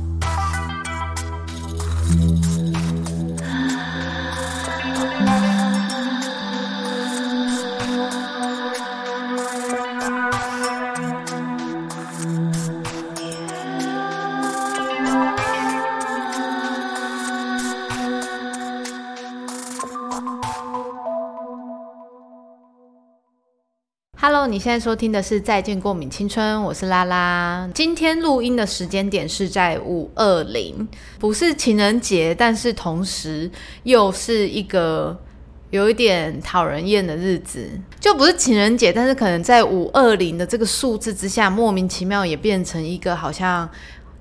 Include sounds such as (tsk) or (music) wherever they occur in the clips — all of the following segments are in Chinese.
Bye. 现在收听的是《再见过敏青春》，我是拉拉。今天录音的时间点是在五二零，不是情人节，但是同时又是一个有一点讨人厌的日子。就不是情人节，但是可能在五二零的这个数字之下，莫名其妙也变成一个好像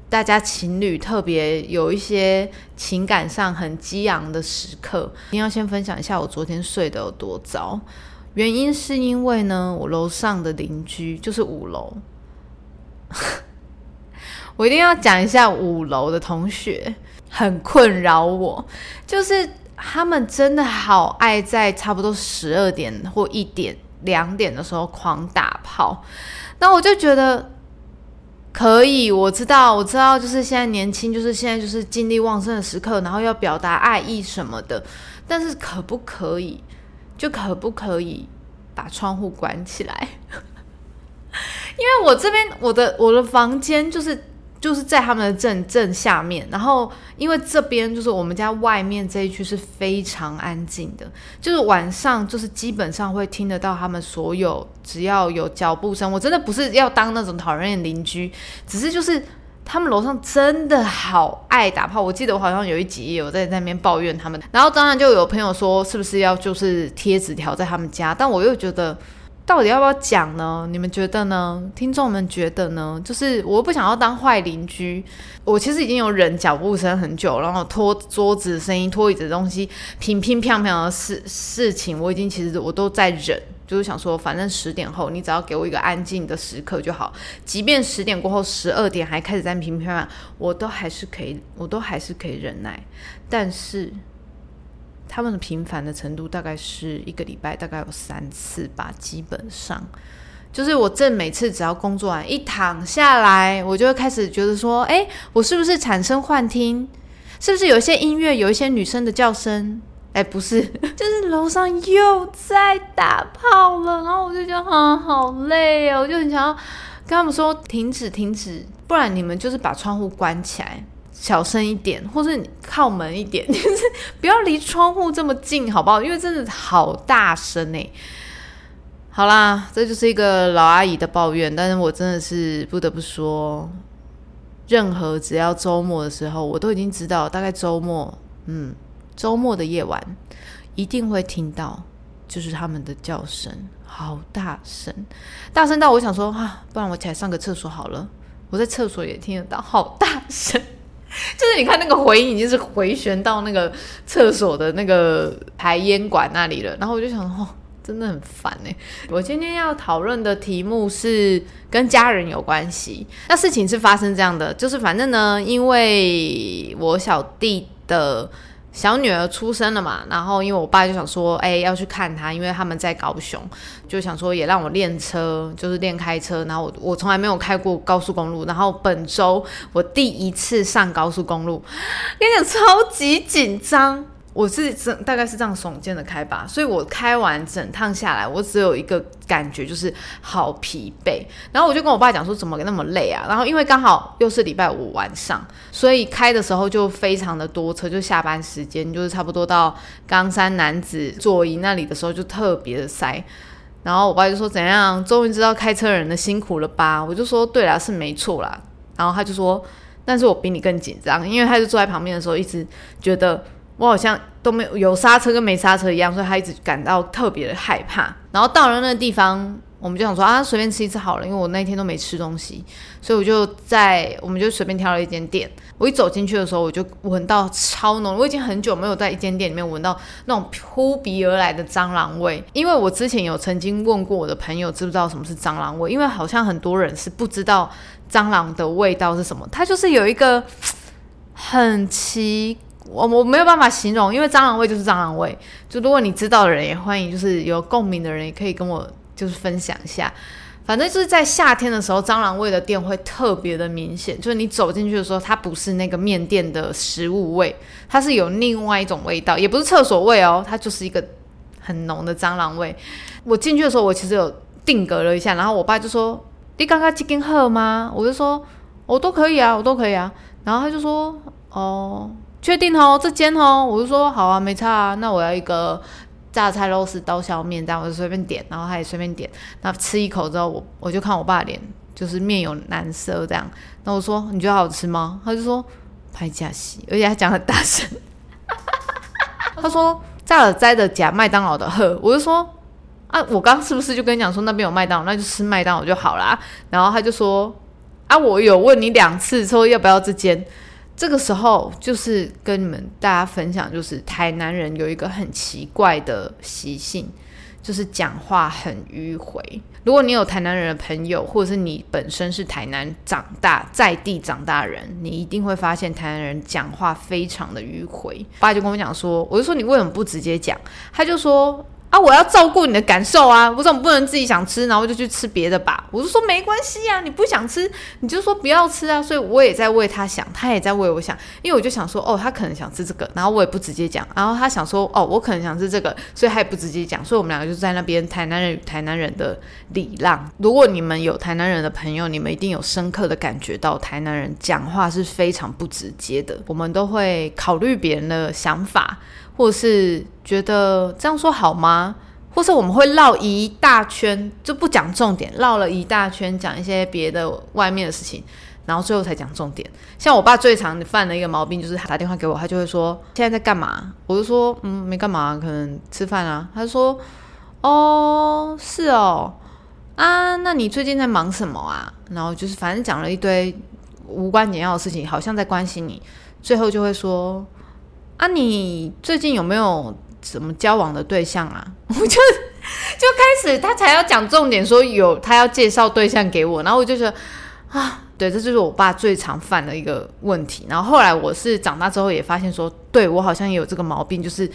大家情侣特别有一些情感上很激昂的时刻。一定要先分享一下我昨天睡得有多糟。原因是因为呢，我楼上的邻居就是五楼，(laughs) 我一定要讲一下五楼的同学很困扰我，就是他们真的好爱在差不多十二点或一点、两点的时候狂打炮，那我就觉得可以，我知道，我知道，就是现在年轻，就是现在就是精力旺盛的时刻，然后要表达爱意什么的，但是可不可以？就可不可以把窗户关起来？因为我这边我的我的房间就是就是在他们的正正下面，然后因为这边就是我们家外面这一区是非常安静的，就是晚上就是基本上会听得到他们所有只要有脚步声，我真的不是要当那种讨人厌邻居，只是就是。他们楼上真的好爱打炮，我记得我好像有一集有在那边抱怨他们，然后当然就有朋友说是不是要就是贴纸条在他们家，但我又觉得到底要不要讲呢？你们觉得呢？听众们觉得呢？就是我不想要当坏邻居，我其实已经有忍脚步声很久，然后拖桌子声音、拖椅子的东西、乒乒乓乓的事事情，我已经其实我都在忍。就是想说，反正十点后你只要给我一个安静的时刻就好。即便十点过后十二点还开始在频频乓我都还是可以，我都还是可以忍耐。但是他们的频繁的程度大概是一个礼拜大概有三次吧。基本上就是我正每次只要工作完一躺下来，我就会开始觉得说，哎，我是不是产生幻听？是不是有一些音乐，有一些女生的叫声？哎，不是，(laughs) 就是楼上又在打炮了，然后我就觉得啊，好累哦，我就很想要跟他们说停止，停止，不然你们就是把窗户关起来，小声一点，或者你靠门一点，(laughs) 就是不要离窗户这么近，好不好？因为真的好大声哎。好啦，这就是一个老阿姨的抱怨，但是我真的是不得不说，任何只要周末的时候，我都已经知道，大概周末，嗯。周末的夜晚，一定会听到，就是他们的叫声，好大声，大声到我想说啊，不然我起来上个厕所好了。我在厕所也听得到，好大声，(laughs) 就是你看那个回音已经是回旋到那个厕所的那个排烟管那里了。然后我就想，哦，真的很烦哎。我今天要讨论的题目是跟家人有关系。那事情是发生这样的，就是反正呢，因为我小弟的。小女儿出生了嘛，然后因为我爸就想说，哎，要去看她，因为他们在高雄，就想说也让我练车，就是练开车。然后我我从来没有开过高速公路，然后本周我第一次上高速公路，跟你讲超级紧张。我是整大概是这样耸肩的开吧，所以我开完整趟下来，我只有一个感觉就是好疲惫。然后我就跟我爸讲说，怎么那么累啊？然后因为刚好又是礼拜五晚上，所以开的时候就非常的多车，就下班时间就是差不多到冈山男子座椅那里的时候就特别的塞。然后我爸就说怎样，终于知道开车人的辛苦了吧？我就说对啦，是没错啦。然后他就说，但是我比你更紧张，因为他就坐在旁边的时候一直觉得。我好像都没有有刹车跟没刹车一样，所以他一直感到特别的害怕。然后到了那个地方，我们就想说啊，随便吃一次好了，因为我那天都没吃东西，所以我就在我们就随便挑了一间店。我一走进去的时候，我就闻到超浓，我已经很久没有在一间店里面闻到那种扑鼻而来的蟑螂味。因为我之前有曾经问过我的朋友，知不知道什么是蟑螂味？因为好像很多人是不知道蟑螂的味道是什么，它就是有一个很奇。我我没有办法形容，因为蟑螂味就是蟑螂味。就如果你知道的人，也欢迎，就是有共鸣的人，也可以跟我就是分享一下。反正就是在夏天的时候，蟑螂味的店会特别的明显。就是你走进去的时候，它不是那个面店的食物味，它是有另外一种味道，也不是厕所味哦，它就是一个很浓的蟑螂味。我进去的时候，我其实有定格了一下，然后我爸就说：“你刚刚去跟喝吗？”我就说：“我都可以啊，我都可以啊。”然后他就说：“哦，确定哦，这间哦。”我就说：“好啊，没差啊，那我要一个。”榨菜肉丝刀削面，这样我就随便点，然后他也随便点。然后吃一口之后，我我就看我爸脸，就是面有难色这样。那我说你觉得好吃吗？他就说拍假戏，而且他讲很大声。(laughs) 他说炸了摘的假麦当劳的喝，我就说啊，我刚是不是就跟你讲说那边有麦当劳，那就吃麦当劳就好啦。然后他就说啊，我有问你两次说要不要这间。这个时候就是跟你们大家分享，就是台南人有一个很奇怪的习性，就是讲话很迂回。如果你有台南人的朋友，或者是你本身是台南长大在地长大人，你一定会发现台南人讲话非常的迂回。爸就跟我讲说，我就说你为什么不直接讲？他就说。啊！我要照顾你的感受啊！我总不能自己想吃，然后就去吃别的吧？我就说没关系啊，你不想吃，你就说不要吃啊。所以我也在为他想，他也在为我想，因为我就想说，哦，他可能想吃这个，然后我也不直接讲。然后他想说，哦，我可能想吃这个，所以他也不直接讲。所以我们两个就在那边台南人与台南人的礼让。如果你们有台南人的朋友，你们一定有深刻的感觉到台南人讲话是非常不直接的。我们都会考虑别人的想法。或是觉得这样说好吗？或是我们会绕一大圈，就不讲重点，绕了一大圈讲一些别的外面的事情，然后最后才讲重点。像我爸最常犯的一个毛病，就是他打电话给我，他就会说现在在干嘛？我就说嗯，没干嘛，可能吃饭啊。他说哦，是哦，啊，那你最近在忙什么啊？然后就是反正讲了一堆无关紧要的事情，好像在关心你，最后就会说。啊，你最近有没有什么交往的对象啊？(laughs) 我就就开始他才要讲重点，说有他要介绍对象给我，然后我就觉得啊，对，这就是我爸最常犯的一个问题。然后后来我是长大之后也发现说，对我好像也有这个毛病，就是。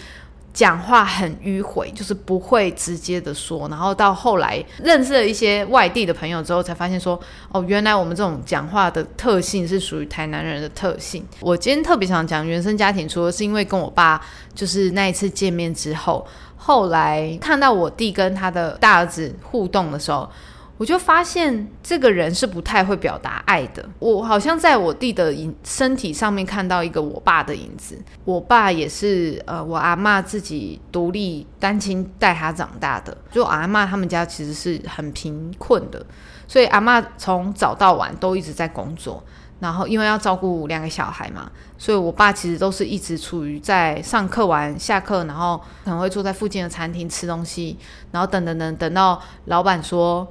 讲话很迂回，就是不会直接的说。然后到后来认识了一些外地的朋友之后，才发现说，哦，原来我们这种讲话的特性是属于台南人的特性。我今天特别想讲原生家庭，除了是因为跟我爸就是那一次见面之后，后来看到我弟跟他的大儿子互动的时候。我就发现这个人是不太会表达爱的。我好像在我弟的影身体上面看到一个我爸的影子。我爸也是呃，我阿妈自己独立单亲带他长大的。就阿妈他们家其实是很贫困的，所以阿妈从早到晚都一直在工作。然后因为要照顾两个小孩嘛，所以我爸其实都是一直处于在上课完下课，然后可能会坐在附近的餐厅吃东西，然后等等等等到老板说。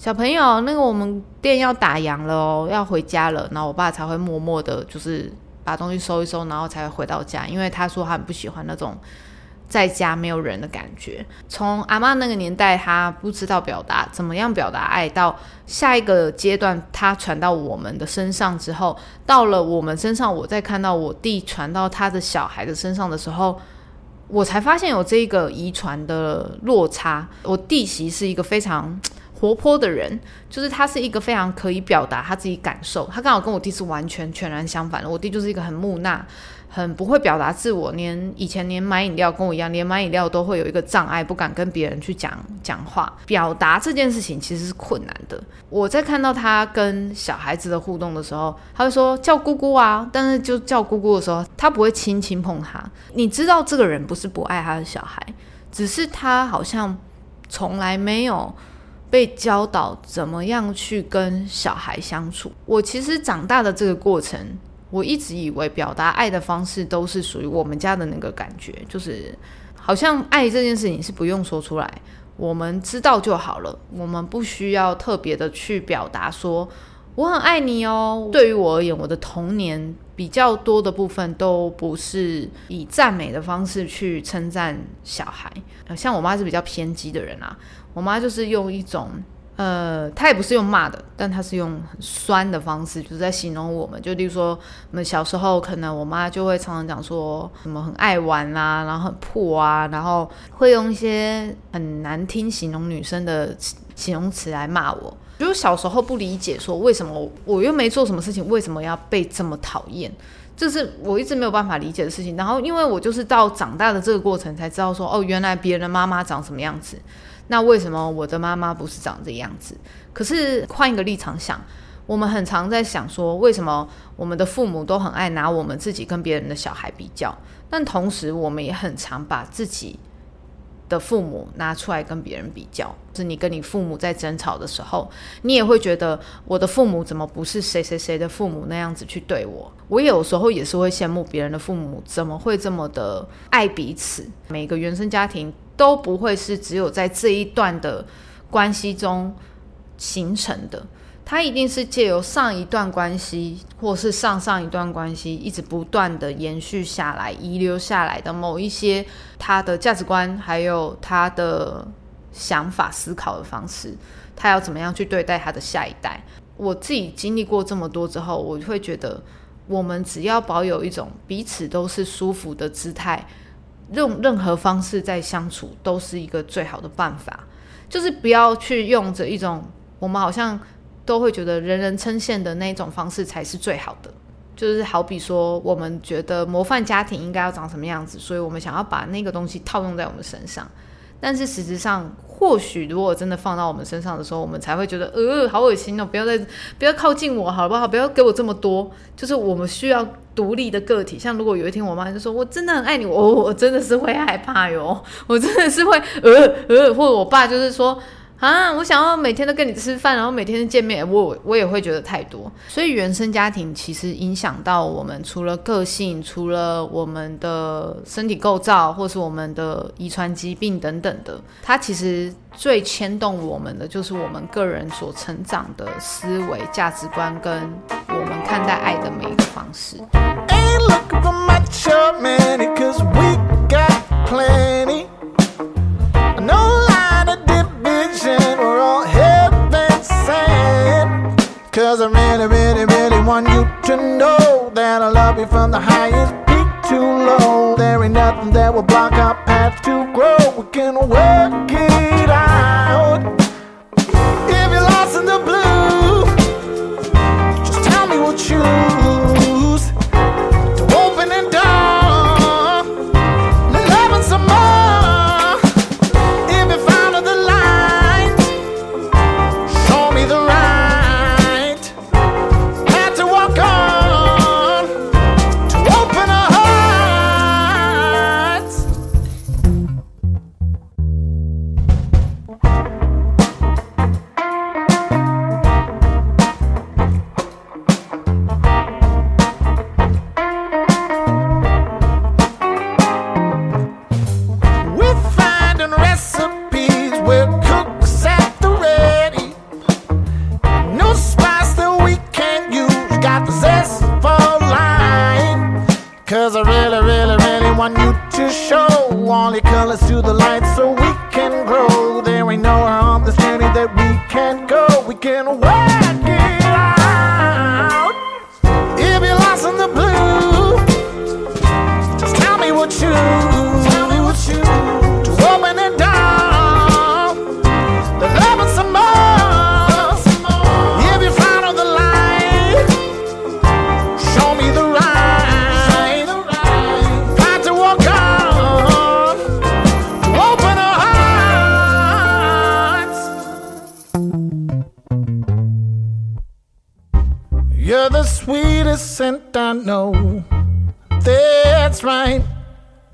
小朋友，那个我们店要打烊了哦，要回家了。然后我爸才会默默的，就是把东西收一收，然后才会回到家。因为他说他很不喜欢那种在家没有人的感觉。从阿妈那个年代，他不知道表达怎么样表达爱，到下一个阶段，他传到我们的身上之后，到了我们身上，我再看到我弟传到他的小孩的身上的时候，我才发现有这个遗传的落差。我弟媳是一个非常。活泼的人，就是他是一个非常可以表达他自己感受。他刚好跟我弟是完全全然相反的。我弟就是一个很木讷、很不会表达自我，连以前连买饮料跟我一样，连买饮料都会有一个障碍，不敢跟别人去讲讲话。表达这件事情其实是困难的。我在看到他跟小孩子的互动的时候，他会说叫姑姑啊，但是就叫姑姑的时候，他不会轻轻碰他。你知道这个人不是不爱他的小孩，只是他好像从来没有。被教导怎么样去跟小孩相处。我其实长大的这个过程，我一直以为表达爱的方式都是属于我们家的那个感觉，就是好像爱这件事情是不用说出来，我们知道就好了，我们不需要特别的去表达说我很爱你哦。对于我而言，我的童年比较多的部分都不是以赞美的方式去称赞小孩，像我妈是比较偏激的人啊。我妈就是用一种，呃，她也不是用骂的，但她是用很酸的方式，就是在形容我们。就例如说，我们小时候可能我妈就会常常讲说什么很爱玩啊，然后很破啊，然后会用一些很难听形容女生的形容词来骂我。就是小时候不理解，说为什么我又没做什么事情，为什么要被这么讨厌？这是我一直没有办法理解的事情。然后，因为我就是到长大的这个过程才知道，说哦，原来别人的妈妈长什么样子，那为什么我的妈妈不是长这样子？可是换一个立场想，我们很常在想说，为什么我们的父母都很爱拿我们自己跟别人的小孩比较？但同时，我们也很常把自己。的父母拿出来跟别人比较，是你跟你父母在争吵的时候，你也会觉得我的父母怎么不是谁谁谁的父母那样子去对我？我有时候也是会羡慕别人的父母怎么会这么的爱彼此。每个原生家庭都不会是只有在这一段的关系中形成的。他一定是借由上一段关系，或是上上一段关系，一直不断的延续下来、遗留下来的某一些他的价值观，还有他的想法、思考的方式，他要怎么样去对待他的下一代。我自己经历过这么多之后，我会觉得，我们只要保有一种彼此都是舒服的姿态，用任何方式在相处，都是一个最好的办法。就是不要去用着一种我们好像。都会觉得人人称羡的那种方式才是最好的，就是好比说，我们觉得模范家庭应该要长什么样子，所以我们想要把那个东西套用在我们身上。但是实质上，或许如果真的放到我们身上的时候，我们才会觉得，呃，好恶心哦！不要再不要靠近我，好不好？不要给我这么多。就是我们需要独立的个体。像如果有一天我妈就说我真的很爱你，我我真的是会害怕哟，我真的是会呃呃，或者我爸就是说。啊，我想要每天都跟你吃饭，然后每天都见面，我我也会觉得太多。所以原生家庭其实影响到我们，除了个性，除了我们的身体构造，或是我们的遗传疾病等等的，它其实最牵动我们的，就是我们个人所成长的思维、价值观，跟我们看待爱的每一个方式。Cause I really, really, really want you to know that I love you from the highest peak to low. There ain't nothing that will block our path to grow. We can work it innocent, I know. That's right.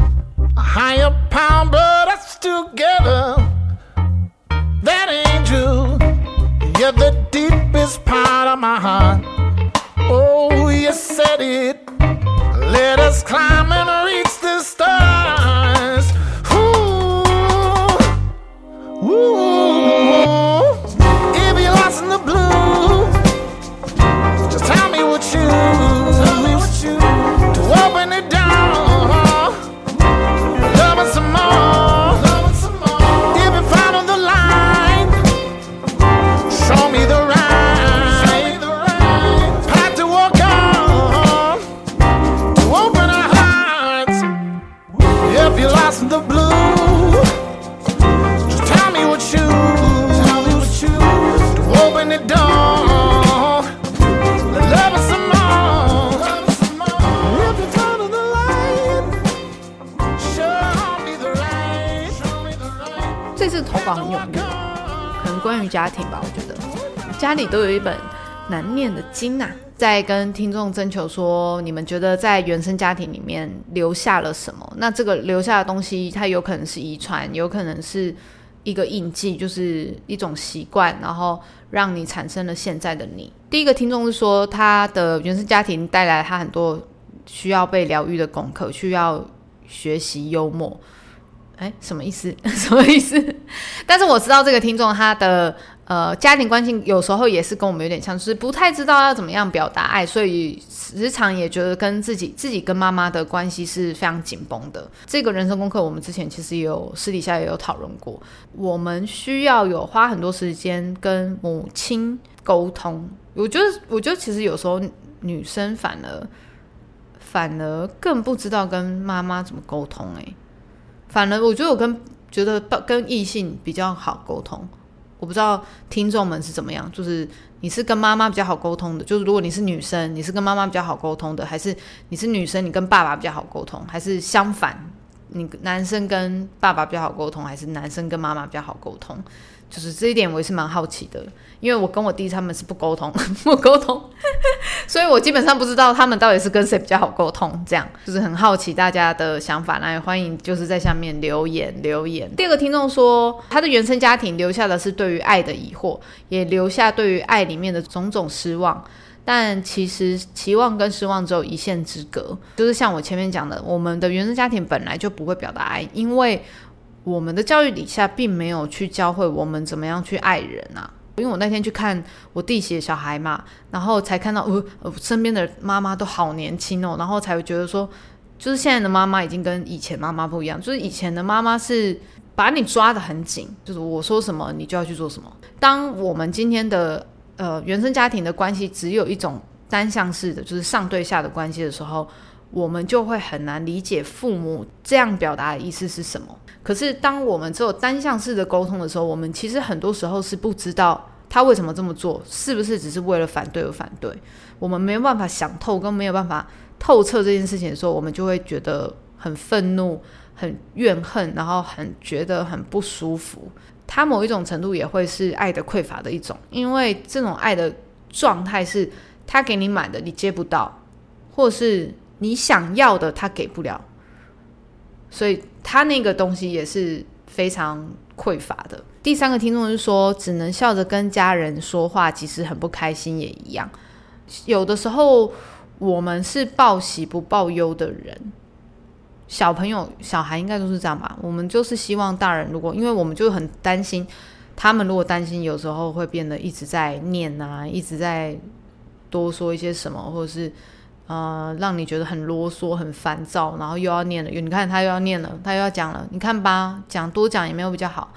A higher power but us together. That angel, you're the deepest part of my heart. Oh, you said it. Let us climb and reach the stars. Ooh, ooh. 家庭吧，我觉得家里都有一本难念的经呐。在跟听众征求说，你们觉得在原生家庭里面留下了什么？那这个留下的东西，它有可能是遗传，有可能是一个印记，就是一种习惯，然后让你产生了现在的你。第一个听众是说，他的原生家庭带来他很多需要被疗愈的功课，需要学习幽默。哎，什么意思？(laughs) 什么意思？但是我知道这个听众他的。呃，家庭关系有时候也是跟我们有点像，就是不太知道要怎么样表达爱，所以时常也觉得跟自己自己跟妈妈的关系是非常紧绷的。这个人生功课，我们之前其实也有私底下也有讨论过。我们需要有花很多时间跟母亲沟通。我觉得，我觉得其实有时候女生反而反而更不知道跟妈妈怎么沟通。哎，反而我觉得我跟觉得跟异性比较好沟通。我不知道听众们是怎么样，就是你是跟妈妈比较好沟通的，就是如果你是女生，你是跟妈妈比较好沟通的，还是你是女生，你跟爸爸比较好沟通，还是相反，你男生跟爸爸比较好沟通，还是男生跟妈妈比较好沟通？就是这一点，我也是蛮好奇的，因为我跟我弟他们是不沟通，(laughs) 不沟通，(laughs) 所以我基本上不知道他们到底是跟谁比较好沟通。这样就是很好奇大家的想法，来欢迎就是在下面留言留言。第二个听众说，他的原生家庭留下的是对于爱的疑惑，也留下对于爱里面的种种失望，但其实期望跟失望只有一线之隔。就是像我前面讲的，我们的原生家庭本来就不会表达爱，因为。我们的教育底下并没有去教会我们怎么样去爱人啊，因为我那天去看我弟媳小孩嘛，然后才看到呃，身边的妈妈都好年轻哦，然后才会觉得说，就是现在的妈妈已经跟以前妈妈不一样，就是以前的妈妈是把你抓得很紧，就是我说什么你就要去做什么。当我们今天的呃原生家庭的关系只有一种单向式的，就是上对下的关系的时候，我们就会很难理解父母这样表达的意思是什么。可是，当我们只有单向式的沟通的时候，我们其实很多时候是不知道他为什么这么做，是不是只是为了反对而反对。我们没有办法想透，跟没有办法透彻这件事情的时候，我们就会觉得很愤怒、很怨恨，然后很觉得很不舒服。他某一种程度也会是爱的匮乏的一种，因为这种爱的状态是他给你满的，你接不到，或是你想要的他给不了。所以他那个东西也是非常匮乏的。第三个听众是说，只能笑着跟家人说话，即使很不开心也一样。有的时候我们是报喜不报忧的人，小朋友、小孩应该都是这样吧？我们就是希望大人，如果因为我们就很担心，他们如果担心，有时候会变得一直在念啊，一直在多说一些什么，或者是。呃，让你觉得很啰嗦、很烦躁，然后又要念了，你看他又要念了，他又要讲了，你看吧，讲多讲也没有比较好，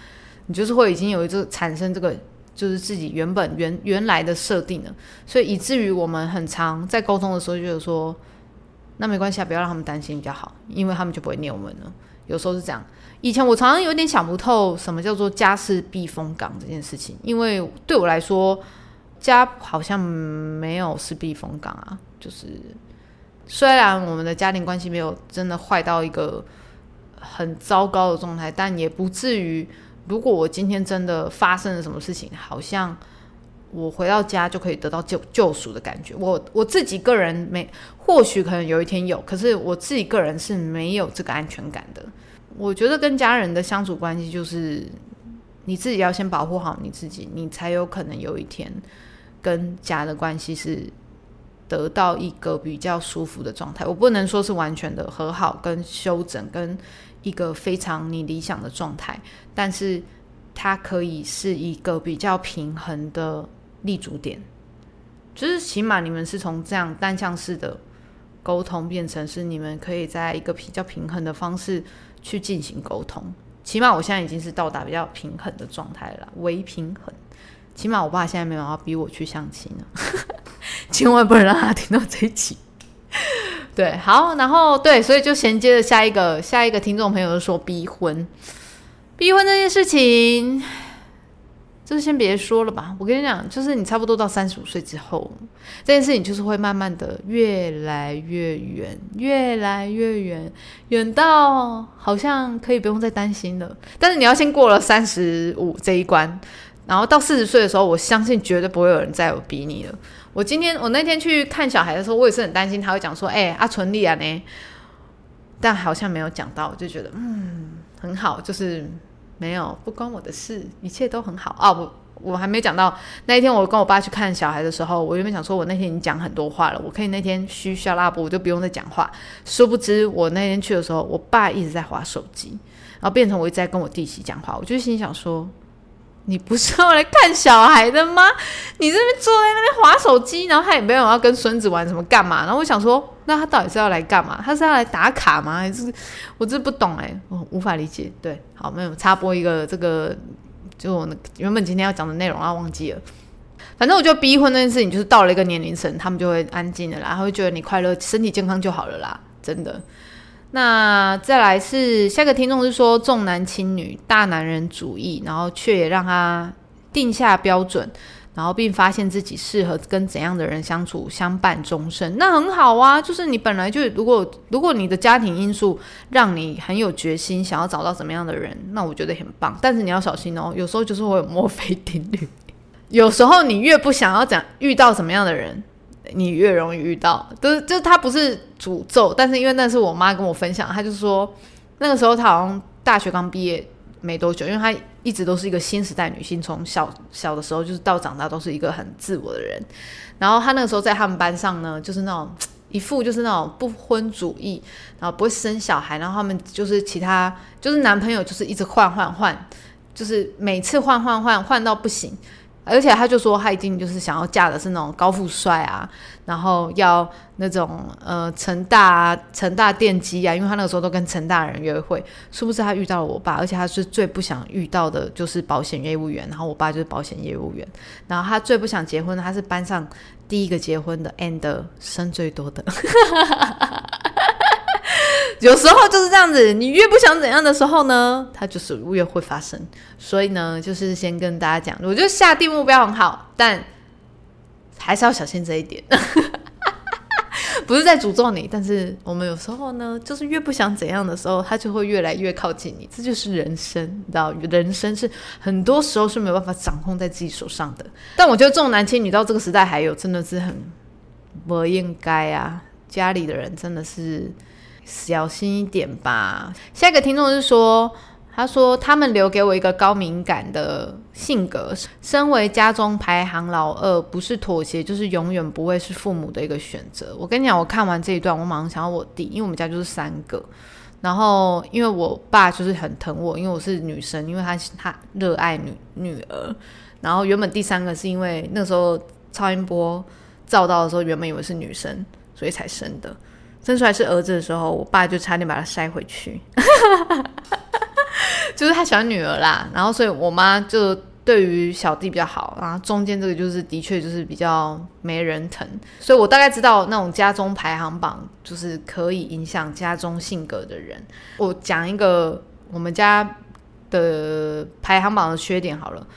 你就是会已经有一个产生这个，就是自己原本原原来的设定了，所以以至于我们很常在沟通的时候，就是说，那没关系啊，不要让他们担心比较好，因为他们就不会念我们了。有时候是这样，以前我常常有点想不透什么叫做家是避风港这件事情，因为对我来说，家好像没有是避风港啊。就是虽然我们的家庭关系没有真的坏到一个很糟糕的状态，但也不至于。如果我今天真的发生了什么事情，好像我回到家就可以得到救救赎的感觉。我我自己个人没，或许可能有一天有，可是我自己个人是没有这个安全感的。我觉得跟家人的相处关系，就是你自己要先保护好你自己，你才有可能有一天跟家的关系是。得到一个比较舒服的状态，我不能说是完全的和好跟修整，跟一个非常你理想的状态，但是它可以是一个比较平衡的立足点，就是起码你们是从这样单向式的沟通变成是你们可以在一个比较平衡的方式去进行沟通，起码我现在已经是到达比较平衡的状态了，微平衡。起码我爸现在没有要逼我去相亲了，(laughs) 千万不能让他听到这一集。对，好，然后对，所以就衔接着下一个下一个听众朋友就说逼婚，逼婚这件事情，就是先别说了吧。我跟你讲，就是你差不多到三十五岁之后，这件事情就是会慢慢的越来越远，越来越远，远到好像可以不用再担心了。但是你要先过了三十五这一关，然后到四十岁的时候，我相信绝对不会有人再有逼你了。我今天我那天去看小孩的时候，我也是很担心他会讲说：“哎，阿纯利啊呢？”但好像没有讲到，我就觉得嗯很好，就是没有不关我的事，一切都很好啊。我我还没讲到那一天，我跟我爸去看小孩的时候，我原本想说我那天已经讲很多话了，我可以那天嘘笑拉布，我就不用再讲话。殊不知我那天去的时候，我爸一直在划手机，然后变成我一直在跟我弟媳讲话，我就心想说。你不是要来看小孩的吗？(laughs) 你这边坐在那边划手机，然后他也没有要跟孙子玩什么干嘛？然后我想说，那他到底是要来干嘛？他是要来打卡吗？还是我这不懂哎，我无法理解。对，好，没有插播一个这个，就我原本今天要讲的内容啊，忘记了。反正我觉得逼婚那件事情，就是到了一个年龄层，他们就会安静的啦，他会觉得你快乐、身体健康就好了啦，真的。那再来是下个听众是说重男轻女、大男人主义，然后却也让他定下标准，然后并发现自己适合跟怎样的人相处，相伴终生，那很好啊。就是你本来就如果如果你的家庭因素让你很有决心，想要找到怎么样的人，那我觉得很棒。但是你要小心哦，有时候就是会有墨菲定律，(laughs) 有时候你越不想要讲遇到什么样的人。你越容易遇到，就是就是他不是诅咒，但是因为那是我妈跟我分享，她就说那个时候她好像大学刚毕业没多久，因为她一直都是一个新时代女性，从小小的时候就是到长大都是一个很自我的人。然后她那个时候在他们班上呢，就是那种一副就是那种不婚主义，然后不会生小孩，然后他们就是其他就是男朋友就是一直换换换，就是每次换换换换到不行。而且他就说，他一定就是想要嫁的是那种高富帅啊，然后要那种呃成大成大电机啊，因为他那个时候都跟成大人约会。殊不知他遇到了我爸，而且他是最不想遇到的就是保险业务员，然后我爸就是保险业务员。然后他最不想结婚的，他是班上第一个结婚的，and 生最多的。(laughs) 有时候就是这样子，你越不想怎样的时候呢，它就是越会发生。所以呢，就是先跟大家讲，我觉得下定目标很好，但还是要小心这一点。(laughs) 不是在诅咒你，但是我们有时候呢，就是越不想怎样的时候，它就会越来越靠近你。这就是人生，你知道，人生是很多时候是没有办法掌控在自己手上的。但我觉得重男轻女到这个时代还有，真的是很不应该啊！家里的人真的是。小心一点吧。下一个听众是说，他说他们留给我一个高敏感的性格，身为家中排行老二，不是妥协，就是永远不会是父母的一个选择。我跟你讲，我看完这一段，我马上想到我弟，因为我们家就是三个，然后因为我爸就是很疼我，因为我是女生，因为他他热爱女女儿，然后原本第三个是因为那时候超音波照到的时候，原本以为是女生，所以才生的。生出来是儿子的时候，我爸就差点把他塞回去，(laughs) 就是他喜欢女儿啦。然后，所以我妈就对于小弟比较好，然后中间这个就是的确就是比较没人疼。所以我大概知道那种家中排行榜就是可以影响家中性格的人。我讲一个我们家的排行榜的缺点好了。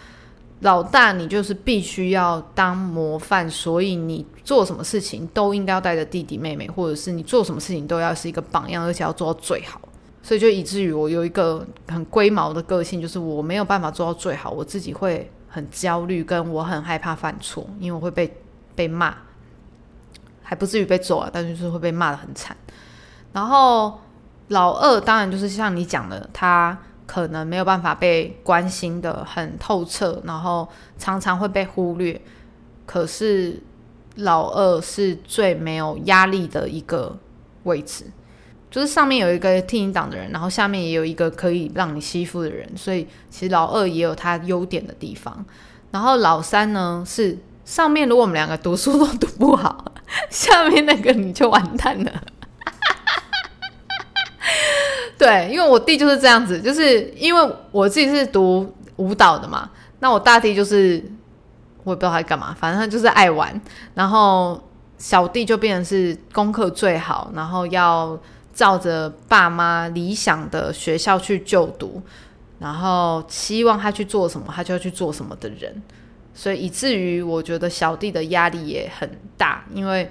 老大，你就是必须要当模范，所以你做什么事情都应该要带着弟弟妹妹，或者是你做什么事情都要是一个榜样，而且要做到最好。所以就以至于我有一个很龟毛的个性，就是我没有办法做到最好，我自己会很焦虑，跟我很害怕犯错，因为我会被被骂，还不至于被揍啊，但就是会被骂的很惨。然后老二当然就是像你讲的，他。可能没有办法被关心的很透彻，然后常常会被忽略。可是老二是最没有压力的一个位置，就是上面有一个听你党的人，然后下面也有一个可以让你欺负的人，所以其实老二也有他优点的地方。然后老三呢，是上面如果我们两个读书都读不好，(laughs) 下面那个你就完蛋了。对，因为我弟就是这样子，就是因为我自己是读舞蹈的嘛，那我大弟就是我也不知道他干嘛，反正他就是爱玩，然后小弟就变成是功课最好，然后要照着爸妈理想的学校去就读，然后期望他去做什么，他就要去做什么的人，所以以至于我觉得小弟的压力也很大，因为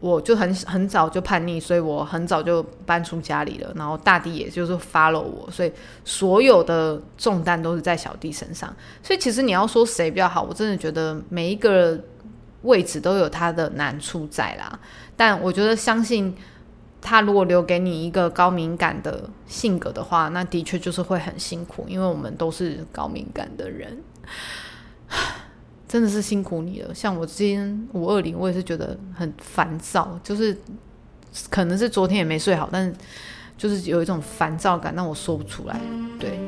我就很很早就叛逆，所以我很早就搬出家里了。然后大弟也就是 follow 我，所以所有的重担都是在小弟身上。所以其实你要说谁比较好，我真的觉得每一个位置都有他的难处在啦。但我觉得相信。他如果留给你一个高敏感的性格的话，那的确就是会很辛苦，因为我们都是高敏感的人，真的是辛苦你了。像我今天五二零，我也是觉得很烦躁，就是可能是昨天也没睡好，但是就是有一种烦躁感，但我说不出来。对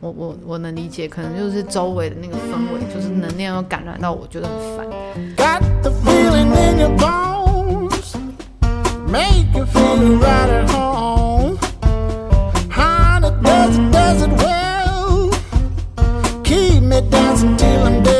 我，我我能理解，可能就是周围的那个氛围，就是能量要感染到我，觉得很烦。Got the feeling in your bones, make you feel right at home. Honey does it, does it well. Keep me dancing till I'm dead.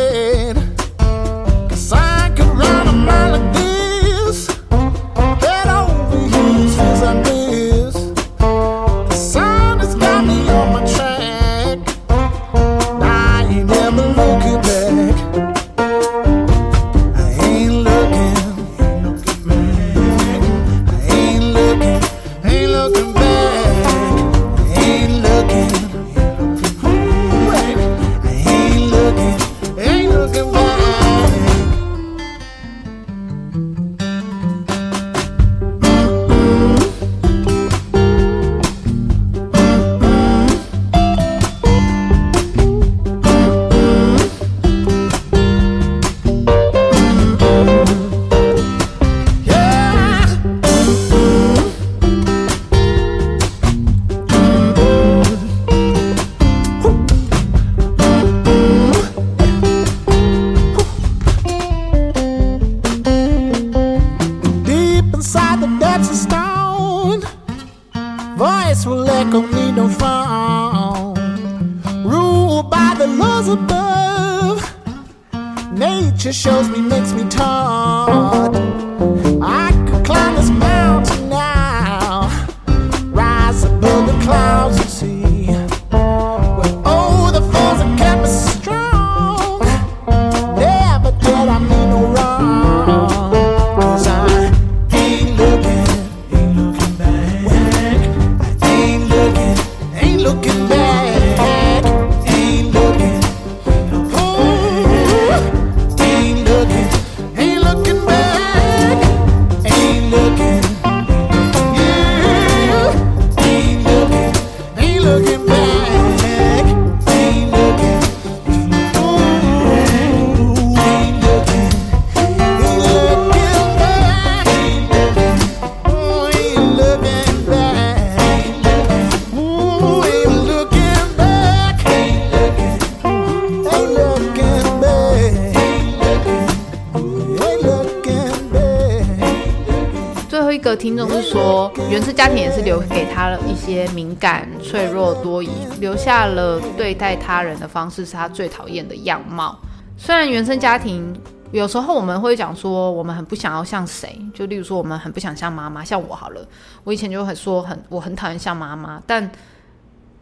家庭也是留给他了一些敏感、脆弱、多疑，留下了对待他人的方式是他最讨厌的样貌。虽然原生家庭有时候我们会讲说，我们很不想要像谁，就例如说我们很不想像妈妈，像我好了，我以前就很说很我很讨厌像妈妈，但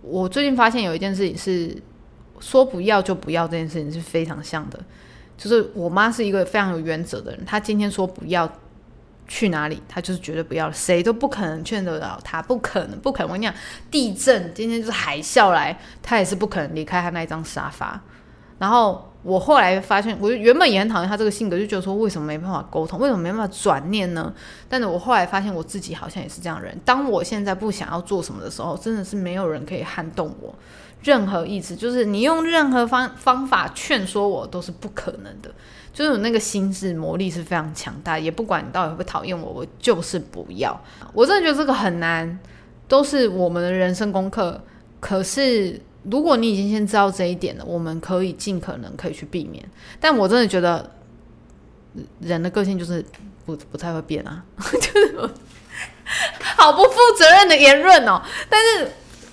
我最近发现有一件事情是说不要就不要这件事情是非常像的，就是我妈是一个非常有原则的人，她今天说不要。去哪里，他就是绝对不要，谁都不可能劝得了他，不可能，不可能。我跟你讲，地震今天就是海啸来，他也是不可能离开他那一张沙发。然后我后来发现，我就原本也很讨厌他这个性格，就觉得说为什么没办法沟通，为什么没办法转念呢？但是我后来发现我自己好像也是这样的人。当我现在不想要做什么的时候，真的是没有人可以撼动我任何意志，就是你用任何方方法劝说我都是不可能的。就是我那个心智魔力是非常强大，也不管你到底会不会讨厌我，我就是不要。我真的觉得这个很难，都是我们的人生功课。可是如果你已经先知道这一点了，我们可以尽可能可以去避免。但我真的觉得人的个性就是不不太会变啊，(laughs) 就是好不负责任的言论哦。但是。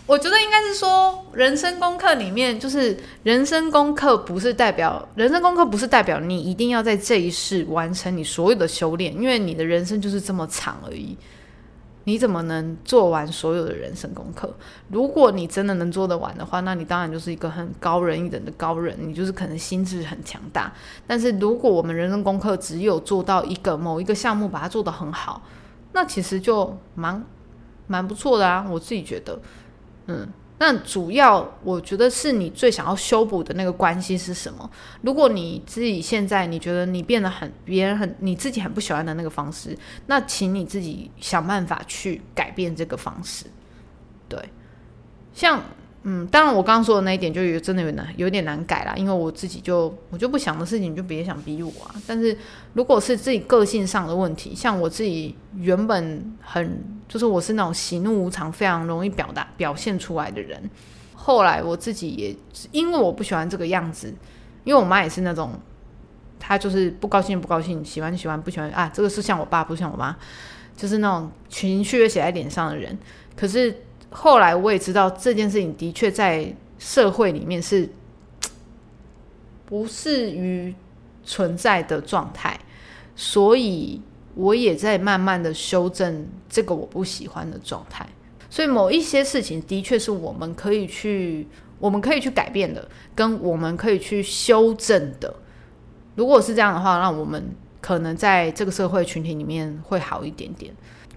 我觉得应该是说，人生功课里面，就是人生功课不是代表人生功课不是代表你一定要在这一世完成你所有的修炼，因为你的人生就是这么长而已。你怎么能做完所有的人生功课？如果你真的能做得完的话，那你当然就是一个很高人一等的高人，你就是可能心智很强大。但是如果我们人生功课只有做到一个某一个项目，把它做得很好，那其实就蛮蛮不错的啊，我自己觉得，嗯。那主要我觉得是你最想要修补的那个关系是什么？如果你自己现在你觉得你变得很别人很你自己很不喜欢的那个方式，那请你自己想办法去改变这个方式。对，像。嗯，当然，我刚刚说的那一点就有真的有难，有点难改啦。因为我自己就我就不想的事情，就别想逼我啊。但是如果是自己个性上的问题，像我自己原本很就是我是那种喜怒无常、非常容易表达表现出来的人，后来我自己也因为我不喜欢这个样子，因为我妈也是那种，她就是不高兴不高兴，喜欢喜欢不喜欢啊，这个是像我爸，不像我妈，就是那种情绪写在脸上的人，可是。后来我也知道这件事情的确在社会里面是 (tsk) 不适于存在的状态，所以我也在慢慢的修正这个我不喜欢的状态。所以某一些事情的确是我们可以去，我们可以去改变的，跟我们可以去修正的。如果是这样的话，那我们可能在这个社会群体里面会好一点点。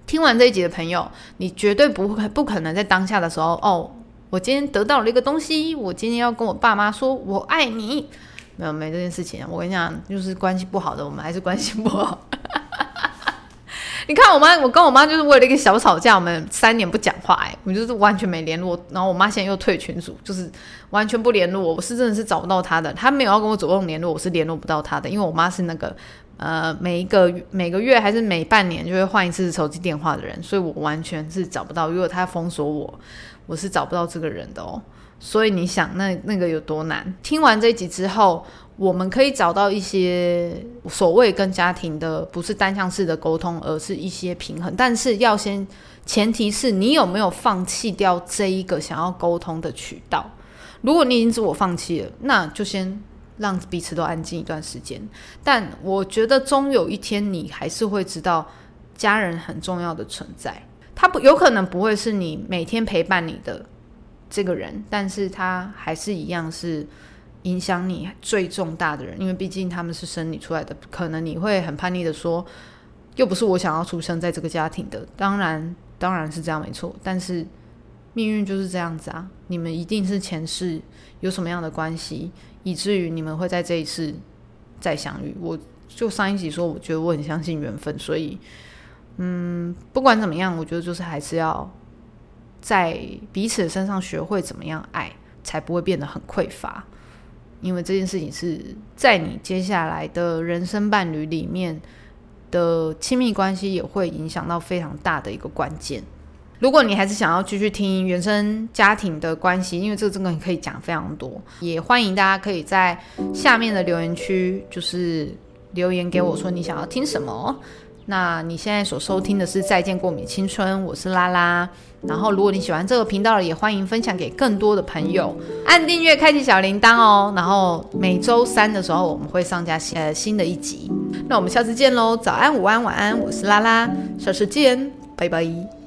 听完这一集的朋友，你绝对不会不可能在当下的时候哦，我今天得到了一个东西，我今天要跟我爸妈说我爱你，没有没这件事情。我跟你讲，就是关系不好的，我们还是关系不好。(laughs) 你看我妈，我跟我妈就是为了一个小吵架，我们三年不讲话，哎，我就是完全没联络。然后我妈现在又退群组，就是完全不联络。我是真的是找不到她的，她没有要跟我主动联络，我是联络不到她的，因为我妈是那个。呃，每一个每个月还是每半年就会换一次手机电话的人，所以我完全是找不到。如果他封锁我，我是找不到这个人的哦。所以你想，那那个有多难？听完这一集之后，我们可以找到一些所谓跟家庭的不是单向式的沟通，而是一些平衡。但是要先前提是你有没有放弃掉这一个想要沟通的渠道。如果你已经自我放弃了，那就先。让彼此都安静一段时间，但我觉得终有一天你还是会知道家人很重要的存在。他不有可能不会是你每天陪伴你的这个人，但是他还是一样是影响你最重大的人，因为毕竟他们是生你出来的。可能你会很叛逆的说，又不是我想要出生在这个家庭的。当然，当然是这样没错，但是命运就是这样子啊！你们一定是前世有什么样的关系？以至于你们会在这一次再相遇。我就上一集说，我觉得我很相信缘分，所以，嗯，不管怎么样，我觉得就是还是要在彼此身上学会怎么样爱，才不会变得很匮乏。因为这件事情是在你接下来的人生伴侣里面的亲密关系，也会影响到非常大的一个关键。如果你还是想要继续听原生家庭的关系，因为这个真的可以讲非常多，也欢迎大家可以在下面的留言区就是留言给我说你想要听什么。那你现在所收听的是《再见过敏青春》，我是拉拉。然后如果你喜欢这个频道，也欢迎分享给更多的朋友，按订阅，开启小铃铛哦。然后每周三的时候我们会上架新呃新的一集。那我们下次见喽，早安、午安、晚安，我是拉拉，下次见，拜拜。